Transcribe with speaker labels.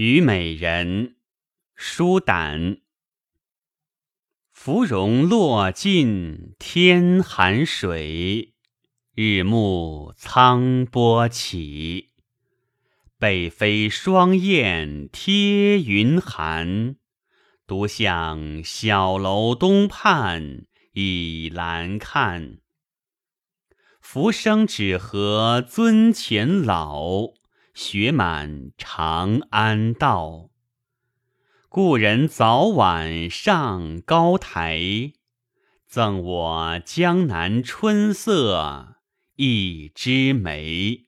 Speaker 1: 虞美人，舒胆。芙蓉落尽天寒水，日暮苍波起。北飞双燕贴云寒，独向小楼东畔倚栏看。浮生只合尊前老。雪满长安道，故人早晚上高台，赠我江南春色一枝梅。